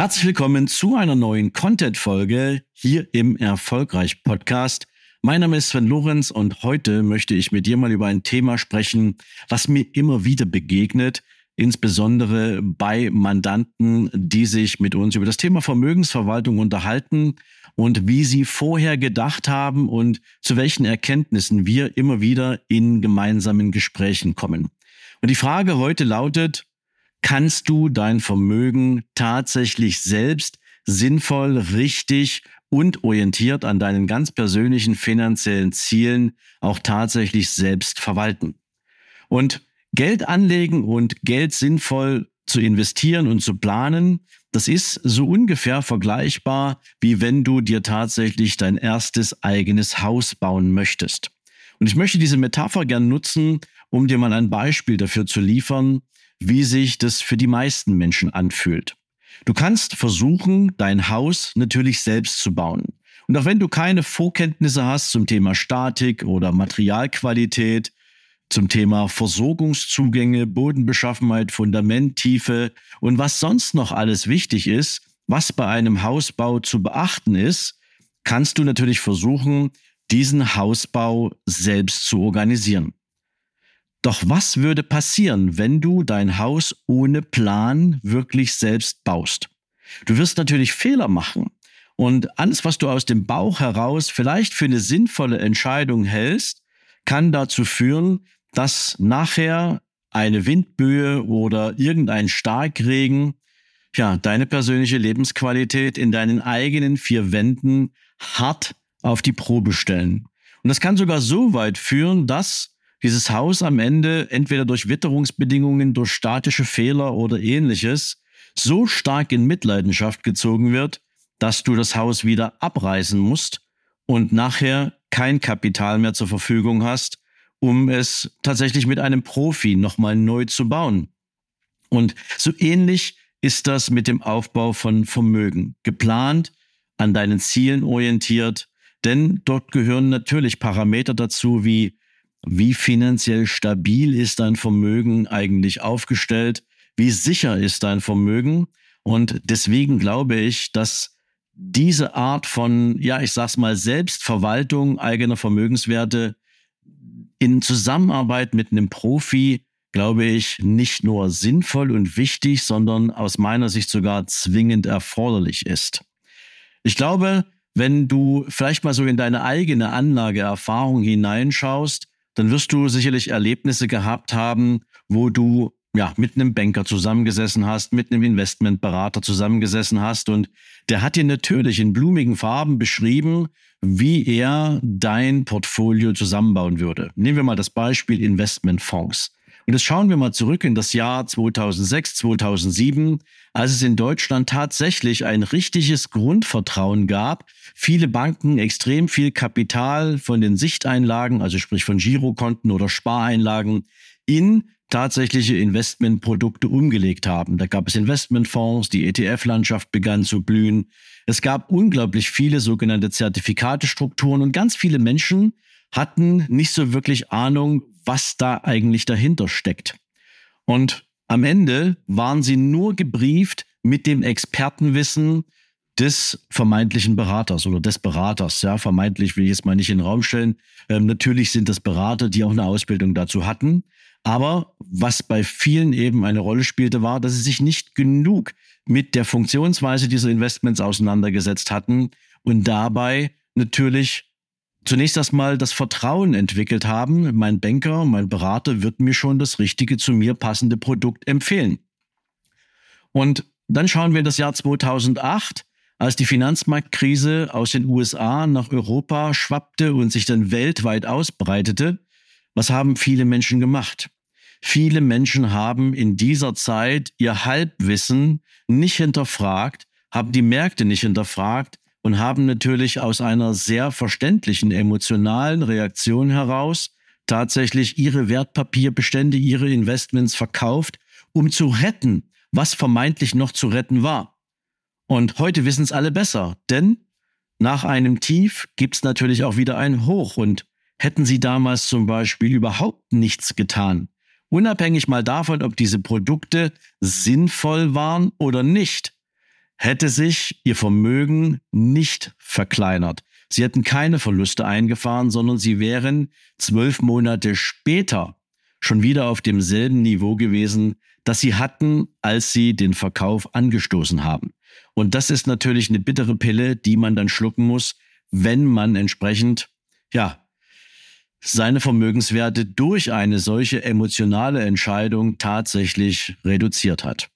Herzlich willkommen zu einer neuen Content-Folge hier im Erfolgreich Podcast. Mein Name ist Sven Lorenz und heute möchte ich mit dir mal über ein Thema sprechen, was mir immer wieder begegnet, insbesondere bei Mandanten, die sich mit uns über das Thema Vermögensverwaltung unterhalten und wie sie vorher gedacht haben und zu welchen Erkenntnissen wir immer wieder in gemeinsamen Gesprächen kommen. Und die Frage heute lautet, kannst du dein Vermögen tatsächlich selbst sinnvoll, richtig und orientiert an deinen ganz persönlichen finanziellen Zielen auch tatsächlich selbst verwalten. Und Geld anlegen und Geld sinnvoll zu investieren und zu planen, das ist so ungefähr vergleichbar, wie wenn du dir tatsächlich dein erstes eigenes Haus bauen möchtest. Und ich möchte diese Metapher gern nutzen, um dir mal ein Beispiel dafür zu liefern, wie sich das für die meisten Menschen anfühlt. Du kannst versuchen, dein Haus natürlich selbst zu bauen. Und auch wenn du keine Vorkenntnisse hast zum Thema Statik oder Materialqualität, zum Thema Versorgungszugänge, Bodenbeschaffenheit, Fundamenttiefe und was sonst noch alles wichtig ist, was bei einem Hausbau zu beachten ist, kannst du natürlich versuchen, diesen Hausbau selbst zu organisieren. Doch was würde passieren, wenn du dein Haus ohne Plan wirklich selbst baust? Du wirst natürlich Fehler machen. Und alles, was du aus dem Bauch heraus vielleicht für eine sinnvolle Entscheidung hältst, kann dazu führen, dass nachher eine Windböe oder irgendein Starkregen ja, deine persönliche Lebensqualität in deinen eigenen vier Wänden hart auf die Probe stellen. Und das kann sogar so weit führen, dass dieses Haus am Ende entweder durch Witterungsbedingungen, durch statische Fehler oder ähnliches so stark in Mitleidenschaft gezogen wird, dass du das Haus wieder abreißen musst und nachher kein Kapital mehr zur Verfügung hast, um es tatsächlich mit einem Profi nochmal neu zu bauen. Und so ähnlich ist das mit dem Aufbau von Vermögen. Geplant, an deinen Zielen orientiert, denn dort gehören natürlich Parameter dazu wie wie finanziell stabil ist dein Vermögen eigentlich aufgestellt? Wie sicher ist dein Vermögen? Und deswegen glaube ich, dass diese Art von, ja, ich sag's mal, Selbstverwaltung eigener Vermögenswerte in Zusammenarbeit mit einem Profi, glaube ich, nicht nur sinnvoll und wichtig, sondern aus meiner Sicht sogar zwingend erforderlich ist. Ich glaube, wenn du vielleicht mal so in deine eigene Anlageerfahrung hineinschaust, dann wirst du sicherlich Erlebnisse gehabt haben, wo du ja, mit einem Banker zusammengesessen hast, mit einem Investmentberater zusammengesessen hast und der hat dir natürlich in blumigen Farben beschrieben, wie er dein Portfolio zusammenbauen würde. Nehmen wir mal das Beispiel Investmentfonds. Und jetzt schauen wir mal zurück in das Jahr 2006, 2007, als es in Deutschland tatsächlich ein richtiges Grundvertrauen gab. Viele Banken extrem viel Kapital von den Sichteinlagen, also sprich von Girokonten oder Spareinlagen, in tatsächliche Investmentprodukte umgelegt haben. Da gab es Investmentfonds, die ETF-Landschaft begann zu blühen. Es gab unglaublich viele sogenannte Zertifikatestrukturen und ganz viele Menschen hatten nicht so wirklich Ahnung, was da eigentlich dahinter steckt. Und am Ende waren sie nur gebrieft mit dem Expertenwissen des vermeintlichen Beraters oder des Beraters. Ja, vermeintlich will ich jetzt mal nicht in den Raum stellen. Ähm, natürlich sind das Berater, die auch eine Ausbildung dazu hatten. Aber was bei vielen eben eine Rolle spielte, war, dass sie sich nicht genug mit der Funktionsweise dieser Investments auseinandergesetzt hatten und dabei natürlich zunächst erstmal das Vertrauen entwickelt haben, mein Banker, mein Berater wird mir schon das richtige zu mir passende Produkt empfehlen. Und dann schauen wir in das Jahr 2008, als die Finanzmarktkrise aus den USA nach Europa schwappte und sich dann weltweit ausbreitete. Was haben viele Menschen gemacht? Viele Menschen haben in dieser Zeit ihr Halbwissen nicht hinterfragt, haben die Märkte nicht hinterfragt und haben natürlich aus einer sehr verständlichen emotionalen Reaktion heraus tatsächlich ihre Wertpapierbestände, ihre Investments verkauft, um zu retten, was vermeintlich noch zu retten war. Und heute wissen es alle besser, denn nach einem Tief gibt es natürlich auch wieder ein Hoch. Und hätten sie damals zum Beispiel überhaupt nichts getan, unabhängig mal davon, ob diese Produkte sinnvoll waren oder nicht, hätte sich ihr Vermögen nicht verkleinert. Sie hätten keine Verluste eingefahren, sondern sie wären zwölf Monate später schon wieder auf demselben Niveau gewesen, das sie hatten, als sie den Verkauf angestoßen haben. Und das ist natürlich eine bittere Pille, die man dann schlucken muss, wenn man entsprechend, ja, seine Vermögenswerte durch eine solche emotionale Entscheidung tatsächlich reduziert hat.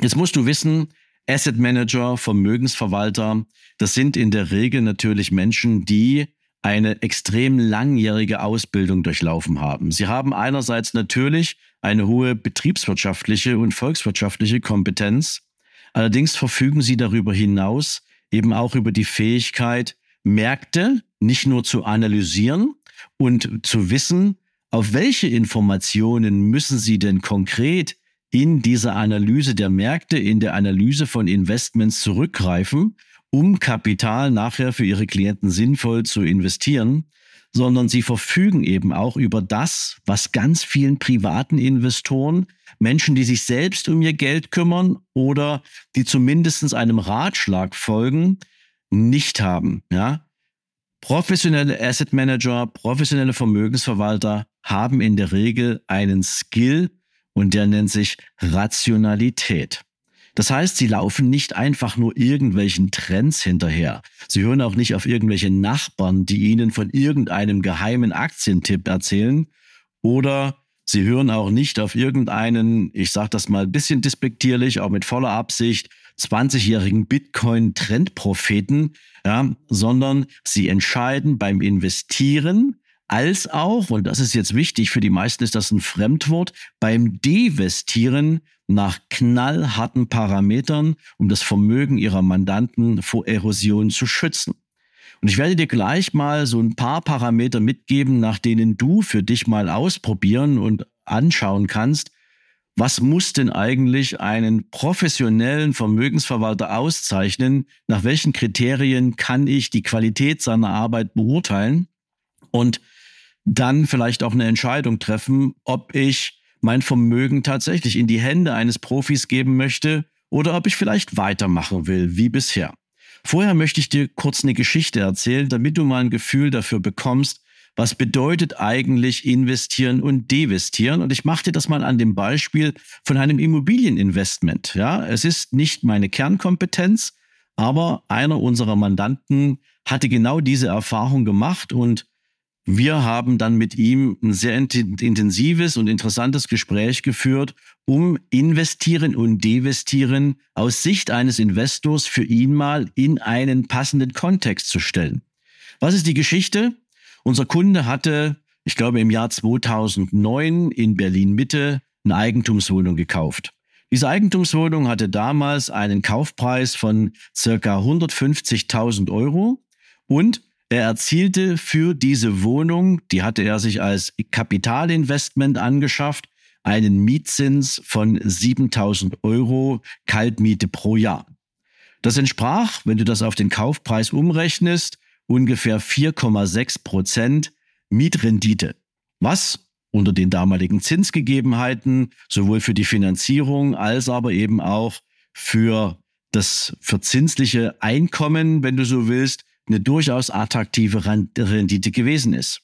Jetzt musst du wissen, Asset Manager, Vermögensverwalter, das sind in der Regel natürlich Menschen, die eine extrem langjährige Ausbildung durchlaufen haben. Sie haben einerseits natürlich eine hohe betriebswirtschaftliche und volkswirtschaftliche Kompetenz, allerdings verfügen sie darüber hinaus eben auch über die Fähigkeit, Märkte nicht nur zu analysieren und zu wissen, auf welche Informationen müssen sie denn konkret in dieser Analyse der Märkte, in der Analyse von Investments zurückgreifen, um Kapital nachher für ihre Klienten sinnvoll zu investieren, sondern sie verfügen eben auch über das, was ganz vielen privaten Investoren, Menschen, die sich selbst um ihr Geld kümmern oder die zumindest einem Ratschlag folgen, nicht haben. Ja? Professionelle Asset Manager, professionelle Vermögensverwalter haben in der Regel einen Skill und der nennt sich Rationalität. Das heißt, sie laufen nicht einfach nur irgendwelchen Trends hinterher. Sie hören auch nicht auf irgendwelche Nachbarn, die ihnen von irgendeinem geheimen Aktientipp erzählen. Oder sie hören auch nicht auf irgendeinen, ich sage das mal ein bisschen despektierlich, auch mit voller Absicht, 20-jährigen Bitcoin-Trendpropheten, ja, sondern sie entscheiden beim Investieren als auch, und das ist jetzt wichtig, für die meisten ist das ein Fremdwort, beim Devestieren nach knallharten Parametern, um das Vermögen ihrer Mandanten vor Erosion zu schützen. Und ich werde dir gleich mal so ein paar Parameter mitgeben, nach denen du für dich mal ausprobieren und anschauen kannst, was muss denn eigentlich einen professionellen Vermögensverwalter auszeichnen? Nach welchen Kriterien kann ich die Qualität seiner Arbeit beurteilen? Und dann vielleicht auch eine Entscheidung treffen, ob ich mein Vermögen tatsächlich in die Hände eines Profis geben möchte oder ob ich vielleicht weitermachen will wie bisher. Vorher möchte ich dir kurz eine Geschichte erzählen, damit du mal ein Gefühl dafür bekommst, was bedeutet eigentlich investieren und devestieren. Und ich mache dir das mal an dem Beispiel von einem Immobilieninvestment. Ja, es ist nicht meine Kernkompetenz, aber einer unserer Mandanten hatte genau diese Erfahrung gemacht und wir haben dann mit ihm ein sehr intensives und interessantes Gespräch geführt, um investieren und devestieren aus Sicht eines Investors für ihn mal in einen passenden Kontext zu stellen. Was ist die Geschichte? Unser Kunde hatte, ich glaube, im Jahr 2009 in Berlin Mitte eine Eigentumswohnung gekauft. Diese Eigentumswohnung hatte damals einen Kaufpreis von circa 150.000 Euro und er erzielte für diese Wohnung, die hatte er sich als Kapitalinvestment angeschafft, einen Mietzins von 7000 Euro Kaltmiete pro Jahr. Das entsprach, wenn du das auf den Kaufpreis umrechnest, ungefähr 4,6 Prozent Mietrendite. Was unter den damaligen Zinsgegebenheiten sowohl für die Finanzierung als aber eben auch für das verzinsliche Einkommen, wenn du so willst, eine durchaus attraktive Rendite gewesen ist.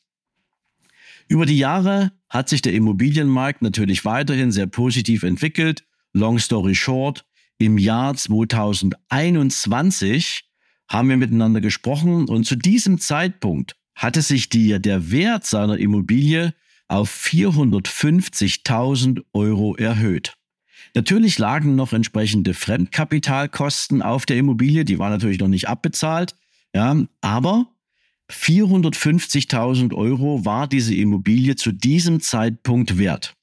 Über die Jahre hat sich der Immobilienmarkt natürlich weiterhin sehr positiv entwickelt. Long story short, im Jahr 2021 haben wir miteinander gesprochen und zu diesem Zeitpunkt hatte sich die, der Wert seiner Immobilie auf 450.000 Euro erhöht. Natürlich lagen noch entsprechende Fremdkapitalkosten auf der Immobilie, die war natürlich noch nicht abbezahlt. Ja, aber 450.000 Euro war diese Immobilie zu diesem Zeitpunkt wert.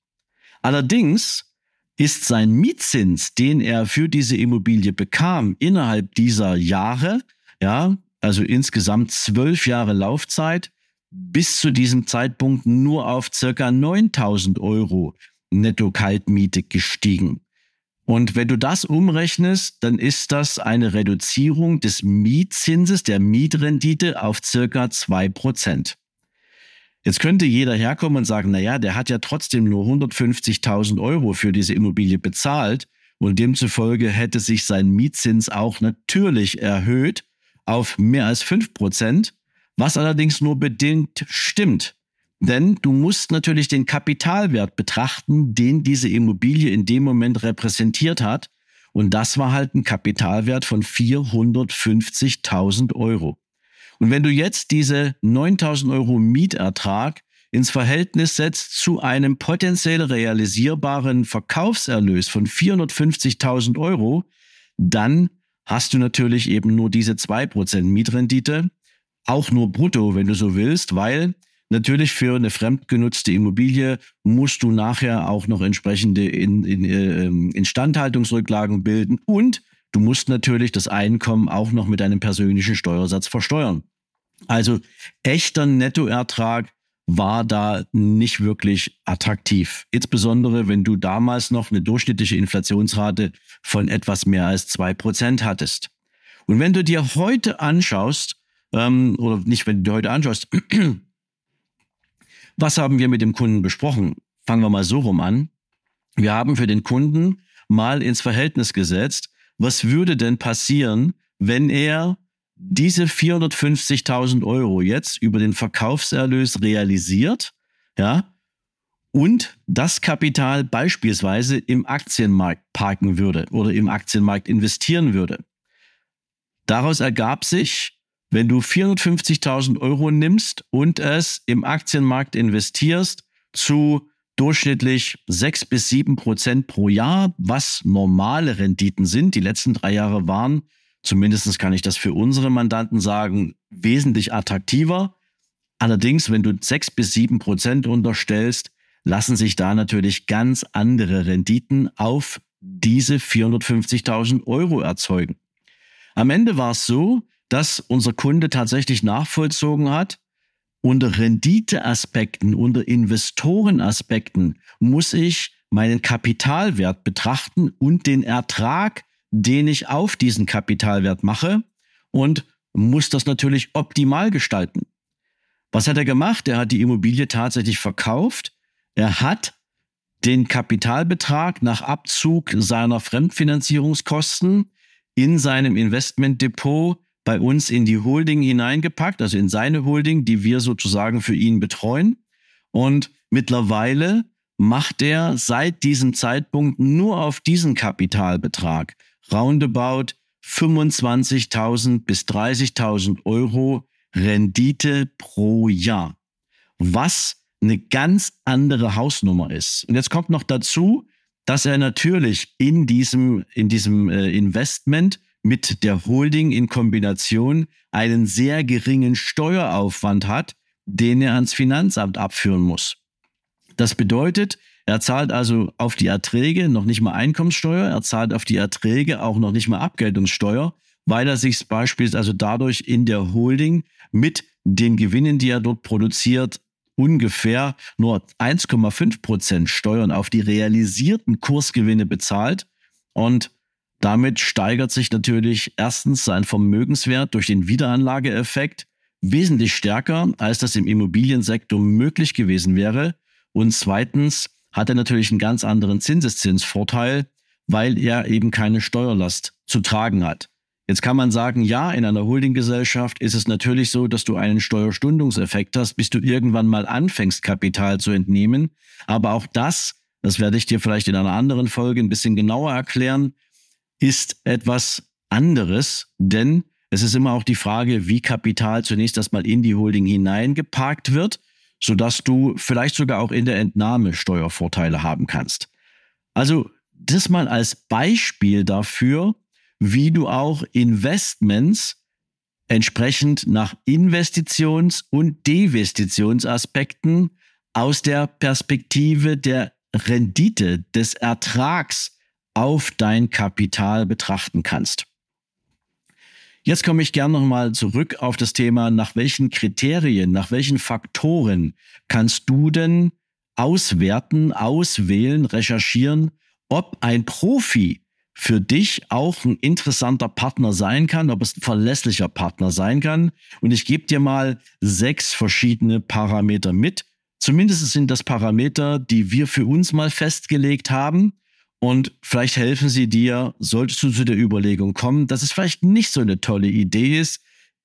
Allerdings ist sein Mietzins, den er für diese Immobilie bekam, innerhalb dieser Jahre, ja, also insgesamt zwölf Jahre Laufzeit, bis zu diesem Zeitpunkt nur auf circa 9000 Euro Netto-Kaltmiete gestiegen. Und wenn du das umrechnest, dann ist das eine Reduzierung des Mietzinses, der Mietrendite auf circa zwei Prozent. Jetzt könnte jeder herkommen und sagen, na ja, der hat ja trotzdem nur 150.000 Euro für diese Immobilie bezahlt und demzufolge hätte sich sein Mietzins auch natürlich erhöht auf mehr als fünf Prozent, was allerdings nur bedingt stimmt. Denn du musst natürlich den Kapitalwert betrachten, den diese Immobilie in dem Moment repräsentiert hat. Und das war halt ein Kapitalwert von 450.000 Euro. Und wenn du jetzt diese 9.000 Euro Mietertrag ins Verhältnis setzt zu einem potenziell realisierbaren Verkaufserlös von 450.000 Euro, dann hast du natürlich eben nur diese 2% Mietrendite, auch nur brutto, wenn du so willst, weil Natürlich für eine fremdgenutzte Immobilie musst du nachher auch noch entsprechende in, in, äh, Instandhaltungsrücklagen bilden und du musst natürlich das Einkommen auch noch mit deinem persönlichen Steuersatz versteuern. Also echter Nettoertrag war da nicht wirklich attraktiv. Insbesondere, wenn du damals noch eine durchschnittliche Inflationsrate von etwas mehr als zwei Prozent hattest. Und wenn du dir heute anschaust, ähm, oder nicht, wenn du dir heute anschaust, Was haben wir mit dem Kunden besprochen? Fangen wir mal so rum an. Wir haben für den Kunden mal ins Verhältnis gesetzt, was würde denn passieren, wenn er diese 450.000 Euro jetzt über den Verkaufserlös realisiert, ja, und das Kapital beispielsweise im Aktienmarkt parken würde oder im Aktienmarkt investieren würde. Daraus ergab sich wenn du 450.000 Euro nimmst und es im Aktienmarkt investierst zu durchschnittlich sechs bis sieben Prozent pro Jahr, was normale Renditen sind. Die letzten drei Jahre waren, zumindest kann ich das für unsere Mandanten sagen, wesentlich attraktiver. Allerdings, wenn du sechs bis sieben Prozent unterstellst, lassen sich da natürlich ganz andere Renditen auf diese 450.000 Euro erzeugen. Am Ende war es so, dass unser Kunde tatsächlich nachvollzogen hat, unter Renditeaspekten, unter Investorenaspekten muss ich meinen Kapitalwert betrachten und den Ertrag, den ich auf diesen Kapitalwert mache und muss das natürlich optimal gestalten. Was hat er gemacht? Er hat die Immobilie tatsächlich verkauft. Er hat den Kapitalbetrag nach Abzug seiner Fremdfinanzierungskosten in seinem Investmentdepot bei uns in die Holding hineingepackt, also in seine Holding, die wir sozusagen für ihn betreuen. Und mittlerweile macht er seit diesem Zeitpunkt nur auf diesen Kapitalbetrag roundabout 25.000 bis 30.000 Euro Rendite pro Jahr. Was eine ganz andere Hausnummer ist. Und jetzt kommt noch dazu, dass er natürlich in diesem, in diesem äh, Investment mit der Holding in Kombination einen sehr geringen Steueraufwand hat, den er ans Finanzamt abführen muss. Das bedeutet, er zahlt also auf die Erträge noch nicht mal Einkommenssteuer, er zahlt auf die Erträge auch noch nicht mal Abgeltungssteuer, weil er sich beispielsweise also dadurch in der Holding mit den Gewinnen, die er dort produziert, ungefähr nur 1,5 Prozent Steuern auf die realisierten Kursgewinne bezahlt. Und damit steigert sich natürlich erstens sein Vermögenswert durch den Wiederanlageeffekt wesentlich stärker, als das im Immobiliensektor möglich gewesen wäre. Und zweitens hat er natürlich einen ganz anderen Zinseszinsvorteil, weil er eben keine Steuerlast zu tragen hat. Jetzt kann man sagen, ja, in einer Holdinggesellschaft ist es natürlich so, dass du einen Steuerstundungseffekt hast, bis du irgendwann mal anfängst, Kapital zu entnehmen. Aber auch das, das werde ich dir vielleicht in einer anderen Folge ein bisschen genauer erklären, ist etwas anderes, denn es ist immer auch die Frage, wie Kapital zunächst erstmal in die Holding hineingeparkt wird, sodass du vielleicht sogar auch in der Entnahme Steuervorteile haben kannst. Also das mal als Beispiel dafür, wie du auch Investments entsprechend nach Investitions- und Devistitionsaspekten aus der Perspektive der Rendite, des Ertrags auf dein Kapital betrachten kannst. Jetzt komme ich gerne nochmal zurück auf das Thema, nach welchen Kriterien, nach welchen Faktoren kannst du denn auswerten, auswählen, recherchieren, ob ein Profi für dich auch ein interessanter Partner sein kann, ob es ein verlässlicher Partner sein kann. Und ich gebe dir mal sechs verschiedene Parameter mit. Zumindest sind das Parameter, die wir für uns mal festgelegt haben. Und vielleicht helfen sie dir, solltest du zu der Überlegung kommen, dass es vielleicht nicht so eine tolle Idee ist,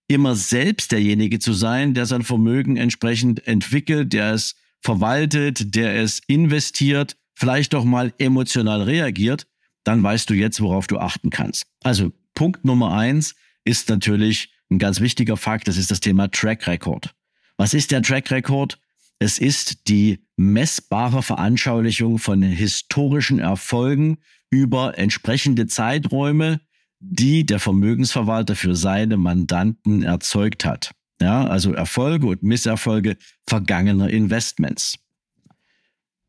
immer selbst derjenige zu sein, der sein Vermögen entsprechend entwickelt, der es verwaltet, der es investiert, vielleicht auch mal emotional reagiert, dann weißt du jetzt, worauf du achten kannst. Also Punkt Nummer eins ist natürlich ein ganz wichtiger Fakt, das ist das Thema Track Record. Was ist der Track Record? Es ist die messbare Veranschaulichung von historischen Erfolgen über entsprechende Zeiträume, die der Vermögensverwalter für seine Mandanten erzeugt hat. Ja, also Erfolge und Misserfolge vergangener Investments.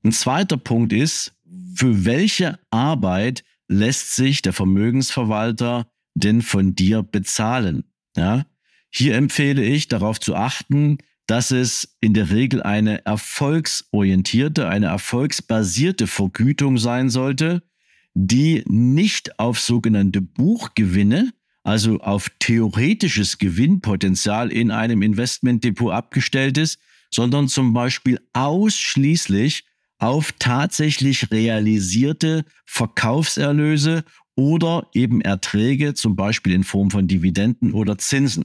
Ein zweiter Punkt ist, für welche Arbeit lässt sich der Vermögensverwalter denn von dir bezahlen? Ja, hier empfehle ich darauf zu achten, dass es in der Regel eine erfolgsorientierte, eine erfolgsbasierte Vergütung sein sollte, die nicht auf sogenannte Buchgewinne, also auf theoretisches Gewinnpotenzial in einem Investmentdepot abgestellt ist, sondern zum Beispiel ausschließlich auf tatsächlich realisierte Verkaufserlöse oder eben Erträge, zum Beispiel in Form von Dividenden oder Zinsen.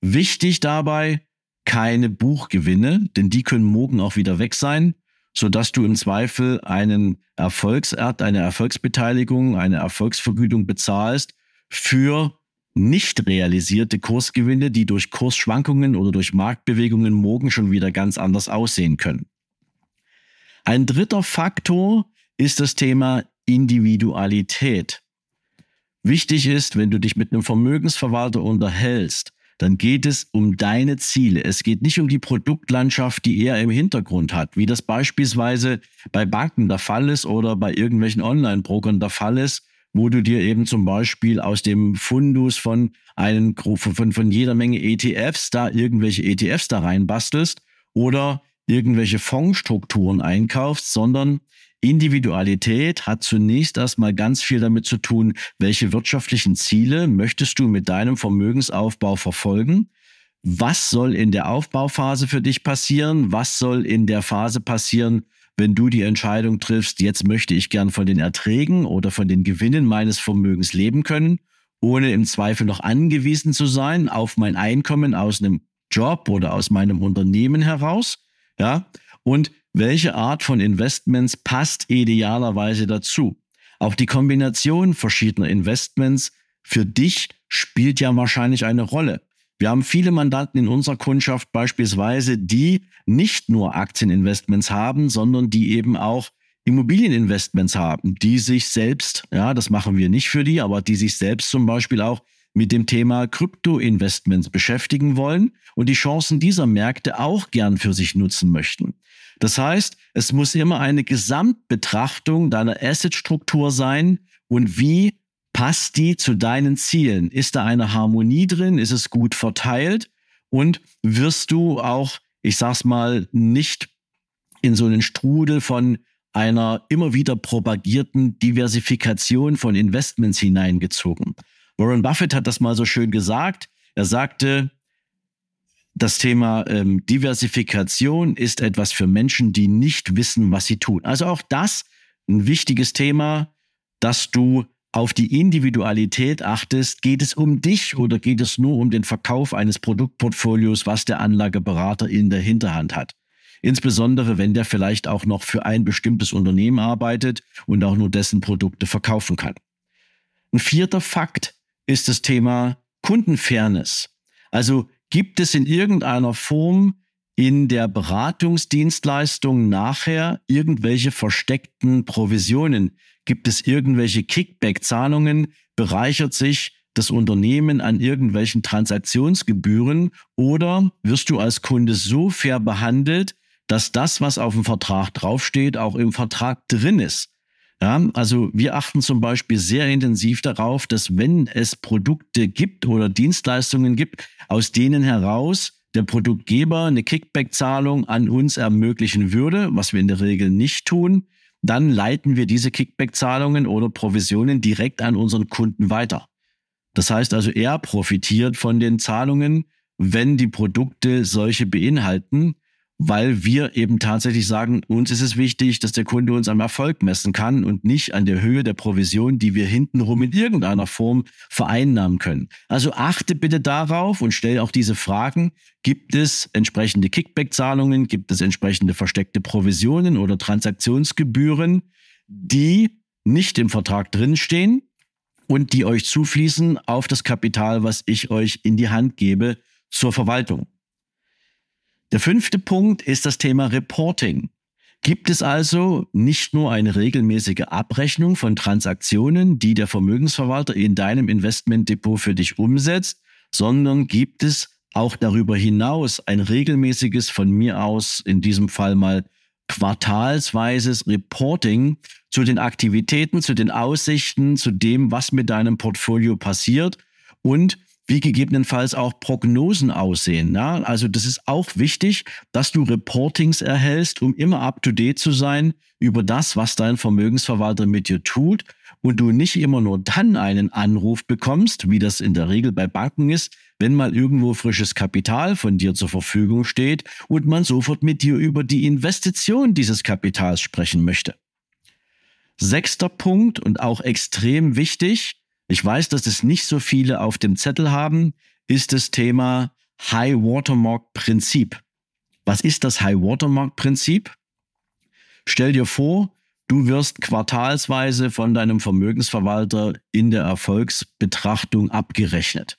Wichtig dabei, keine Buchgewinne, denn die können morgen auch wieder weg sein, sodass du im Zweifel einen Erfolgsert, eine Erfolgsbeteiligung, eine Erfolgsvergütung bezahlst für nicht realisierte Kursgewinne, die durch Kursschwankungen oder durch Marktbewegungen morgen schon wieder ganz anders aussehen können. Ein dritter Faktor ist das Thema Individualität. Wichtig ist, wenn du dich mit einem Vermögensverwalter unterhältst, dann geht es um deine Ziele. Es geht nicht um die Produktlandschaft, die er im Hintergrund hat, wie das beispielsweise bei Banken der Fall ist oder bei irgendwelchen Online-Brokern der Fall ist, wo du dir eben zum Beispiel aus dem Fundus von einen, von, von jeder Menge ETFs da irgendwelche ETFs da reinbastelst oder irgendwelche Fondsstrukturen einkaufst, sondern Individualität hat zunächst erstmal ganz viel damit zu tun, welche wirtschaftlichen Ziele möchtest du mit deinem Vermögensaufbau verfolgen? Was soll in der Aufbauphase für dich passieren? Was soll in der Phase passieren, wenn du die Entscheidung triffst, jetzt möchte ich gern von den Erträgen oder von den Gewinnen meines Vermögens leben können, ohne im Zweifel noch angewiesen zu sein auf mein Einkommen aus einem Job oder aus meinem Unternehmen heraus? Ja, und welche Art von Investments passt idealerweise dazu? Auch die Kombination verschiedener Investments für dich spielt ja wahrscheinlich eine Rolle. Wir haben viele Mandanten in unserer Kundschaft beispielsweise, die nicht nur Aktieninvestments haben, sondern die eben auch Immobilieninvestments haben, die sich selbst, ja, das machen wir nicht für die, aber die sich selbst zum Beispiel auch mit dem Thema Krypto-Investments beschäftigen wollen und die Chancen dieser Märkte auch gern für sich nutzen möchten. Das heißt, es muss immer eine Gesamtbetrachtung deiner Asset-Struktur sein und wie passt die zu deinen Zielen? Ist da eine Harmonie drin? Ist es gut verteilt? Und wirst du auch, ich sag's mal, nicht in so einen Strudel von einer immer wieder propagierten Diversifikation von Investments hineingezogen. Warren Buffett hat das mal so schön gesagt. Er sagte, das Thema ähm, Diversifikation ist etwas für Menschen, die nicht wissen, was sie tun. Also auch das ein wichtiges Thema, dass du auf die Individualität achtest. Geht es um dich oder geht es nur um den Verkauf eines Produktportfolios, was der Anlageberater in der Hinterhand hat? Insbesondere, wenn der vielleicht auch noch für ein bestimmtes Unternehmen arbeitet und auch nur dessen Produkte verkaufen kann. Ein vierter Fakt ist das Thema Kundenfairness. Also gibt es in irgendeiner Form in der Beratungsdienstleistung nachher irgendwelche versteckten Provisionen? Gibt es irgendwelche Kickback-Zahlungen? Bereichert sich das Unternehmen an irgendwelchen Transaktionsgebühren oder wirst du als Kunde so fair behandelt, dass das, was auf dem Vertrag draufsteht, auch im Vertrag drin ist. Ja, also wir achten zum Beispiel sehr intensiv darauf, dass wenn es Produkte gibt oder Dienstleistungen gibt, aus denen heraus der Produktgeber eine Kickback-Zahlung an uns ermöglichen würde, was wir in der Regel nicht tun, dann leiten wir diese Kickback-Zahlungen oder Provisionen direkt an unseren Kunden weiter. Das heißt also, er profitiert von den Zahlungen, wenn die Produkte solche beinhalten weil wir eben tatsächlich sagen, uns ist es wichtig, dass der Kunde uns am Erfolg messen kann und nicht an der Höhe der Provision, die wir hintenrum in irgendeiner Form vereinnahmen können. Also achte bitte darauf und stell auch diese Fragen. Gibt es entsprechende Kickback-Zahlungen? Gibt es entsprechende versteckte Provisionen oder Transaktionsgebühren, die nicht im Vertrag drinstehen und die euch zufließen auf das Kapital, was ich euch in die Hand gebe zur Verwaltung? Der fünfte Punkt ist das Thema Reporting. Gibt es also nicht nur eine regelmäßige Abrechnung von Transaktionen, die der Vermögensverwalter in deinem Investmentdepot für dich umsetzt, sondern gibt es auch darüber hinaus ein regelmäßiges von mir aus, in diesem Fall mal quartalsweises Reporting zu den Aktivitäten, zu den Aussichten, zu dem, was mit deinem Portfolio passiert und wie gegebenenfalls auch Prognosen aussehen. Ja? Also das ist auch wichtig, dass du Reportings erhältst, um immer up-to-date zu sein über das, was dein Vermögensverwalter mit dir tut und du nicht immer nur dann einen Anruf bekommst, wie das in der Regel bei Banken ist, wenn mal irgendwo frisches Kapital von dir zur Verfügung steht und man sofort mit dir über die Investition dieses Kapitals sprechen möchte. Sechster Punkt und auch extrem wichtig, ich weiß, dass es nicht so viele auf dem Zettel haben, ist das Thema High Watermark Prinzip. Was ist das High Watermark Prinzip? Stell dir vor, du wirst quartalsweise von deinem Vermögensverwalter in der Erfolgsbetrachtung abgerechnet.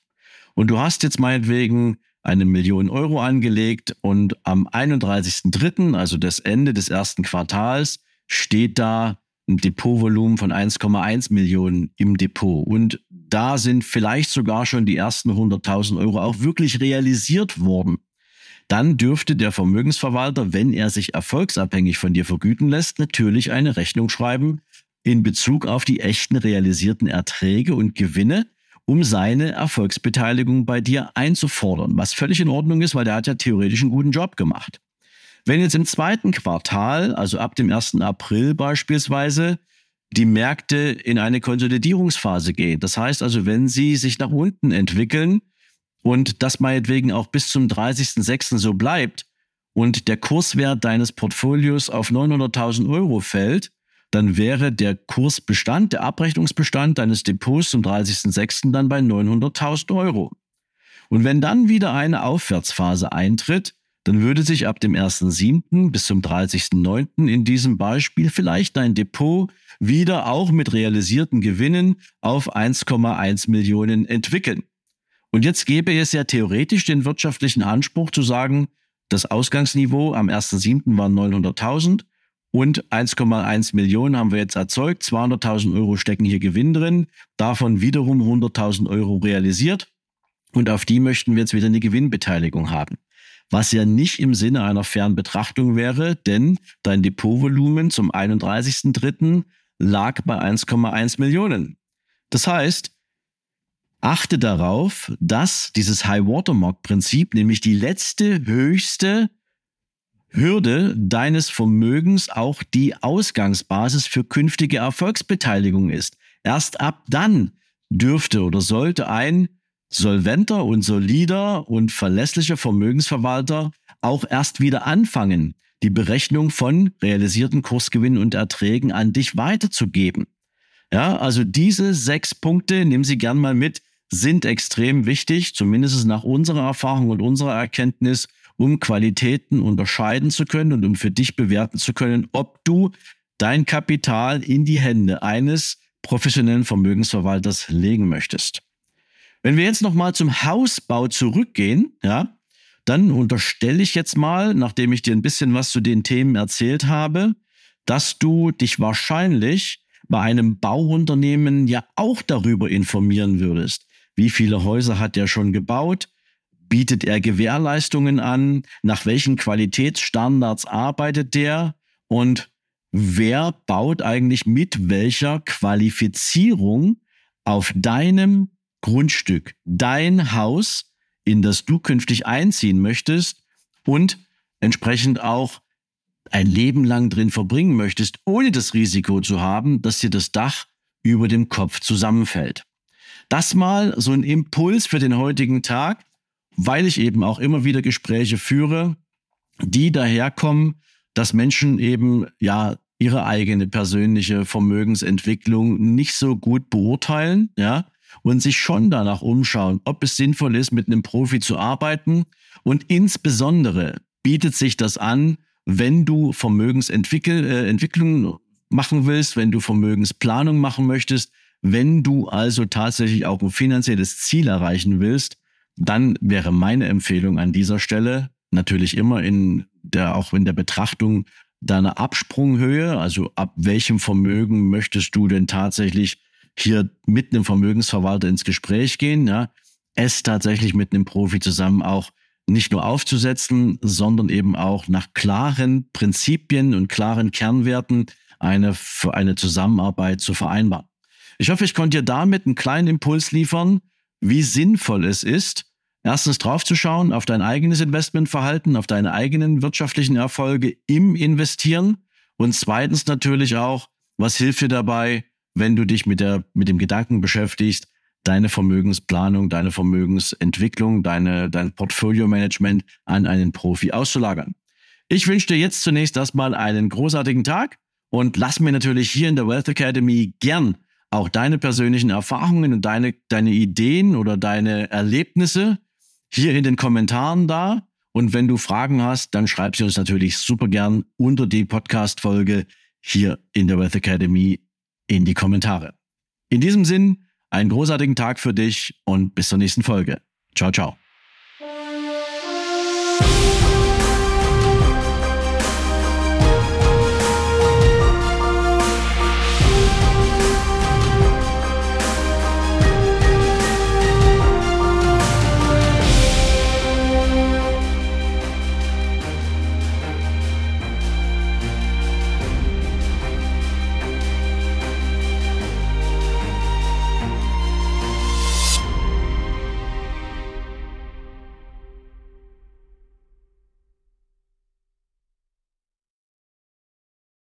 Und du hast jetzt meinetwegen eine Million Euro angelegt und am 31.03., also das Ende des ersten Quartals, steht da ein Depotvolumen von 1,1 Millionen im Depot. Und da sind vielleicht sogar schon die ersten 100.000 Euro auch wirklich realisiert worden. Dann dürfte der Vermögensverwalter, wenn er sich erfolgsabhängig von dir vergüten lässt, natürlich eine Rechnung schreiben in Bezug auf die echten realisierten Erträge und Gewinne, um seine Erfolgsbeteiligung bei dir einzufordern. Was völlig in Ordnung ist, weil der hat ja theoretisch einen guten Job gemacht. Wenn jetzt im zweiten Quartal, also ab dem 1. April beispielsweise, die Märkte in eine Konsolidierungsphase gehen, das heißt also, wenn sie sich nach unten entwickeln und das meinetwegen auch bis zum 30.06. so bleibt und der Kurswert deines Portfolios auf 900.000 Euro fällt, dann wäre der Kursbestand, der Abrechnungsbestand deines Depots zum 30.06. dann bei 900.000 Euro. Und wenn dann wieder eine Aufwärtsphase eintritt, dann würde sich ab dem 1.7. bis zum 30.9. in diesem Beispiel vielleicht dein Depot wieder auch mit realisierten Gewinnen auf 1,1 Millionen entwickeln. Und jetzt gäbe es ja theoretisch den wirtschaftlichen Anspruch zu sagen, das Ausgangsniveau am 1.7. waren 900.000 und 1,1 Millionen haben wir jetzt erzeugt. 200.000 Euro stecken hier Gewinn drin, davon wiederum 100.000 Euro realisiert und auf die möchten wir jetzt wieder eine Gewinnbeteiligung haben was ja nicht im Sinne einer fairen Betrachtung wäre, denn dein Depotvolumen zum 31.03. lag bei 1,1 Millionen. Das heißt, achte darauf, dass dieses High Watermark Prinzip, nämlich die letzte höchste Hürde deines Vermögens auch die Ausgangsbasis für künftige Erfolgsbeteiligung ist. Erst ab dann dürfte oder sollte ein solventer und solider und verlässlicher Vermögensverwalter auch erst wieder anfangen, die Berechnung von realisierten Kursgewinnen und Erträgen an dich weiterzugeben. Ja, also diese sechs Punkte, nehmen Sie gern mal mit, sind extrem wichtig, zumindest nach unserer Erfahrung und unserer Erkenntnis, um Qualitäten unterscheiden zu können und um für dich bewerten zu können, ob du dein Kapital in die Hände eines professionellen Vermögensverwalters legen möchtest. Wenn wir jetzt nochmal zum Hausbau zurückgehen, ja, dann unterstelle ich jetzt mal, nachdem ich dir ein bisschen was zu den Themen erzählt habe, dass du dich wahrscheinlich bei einem Bauunternehmen ja auch darüber informieren würdest. Wie viele Häuser hat der schon gebaut? Bietet er Gewährleistungen an? Nach welchen Qualitätsstandards arbeitet der? Und wer baut eigentlich mit welcher Qualifizierung auf deinem Grundstück, dein Haus, in das du künftig einziehen möchtest und entsprechend auch ein Leben lang drin verbringen möchtest, ohne das Risiko zu haben, dass dir das Dach über dem Kopf zusammenfällt. Das mal so ein Impuls für den heutigen Tag, weil ich eben auch immer wieder Gespräche führe, die daherkommen, dass Menschen eben ja ihre eigene persönliche Vermögensentwicklung nicht so gut beurteilen, ja, und sich schon danach umschauen, ob es sinnvoll ist, mit einem Profi zu arbeiten. Und insbesondere bietet sich das an, wenn du Vermögensentwicklung äh, machen willst, wenn du Vermögensplanung machen möchtest, wenn du also tatsächlich auch ein finanzielles Ziel erreichen willst, dann wäre meine Empfehlung an dieser Stelle natürlich immer in der, auch in der Betrachtung deiner Absprunghöhe, also ab welchem Vermögen möchtest du denn tatsächlich hier mit einem Vermögensverwalter ins Gespräch gehen, ja, es tatsächlich mit einem Profi zusammen auch nicht nur aufzusetzen, sondern eben auch nach klaren Prinzipien und klaren Kernwerten eine, für eine Zusammenarbeit zu vereinbaren. Ich hoffe, ich konnte dir damit einen kleinen Impuls liefern, wie sinnvoll es ist, erstens draufzuschauen auf dein eigenes Investmentverhalten, auf deine eigenen wirtschaftlichen Erfolge im Investieren und zweitens natürlich auch, was hilft dir dabei, wenn du dich mit der, mit dem Gedanken beschäftigst, deine Vermögensplanung, deine Vermögensentwicklung, deine, dein Portfolio-Management an einen Profi auszulagern. Ich wünsche dir jetzt zunächst erstmal einen großartigen Tag und lass mir natürlich hier in der Wealth Academy gern auch deine persönlichen Erfahrungen und deine, deine Ideen oder deine Erlebnisse hier in den Kommentaren da. Und wenn du Fragen hast, dann schreib sie uns natürlich super gern unter die Podcast-Folge hier in der Wealth Academy in die Kommentare. In diesem Sinn, einen großartigen Tag für dich und bis zur nächsten Folge. Ciao, ciao.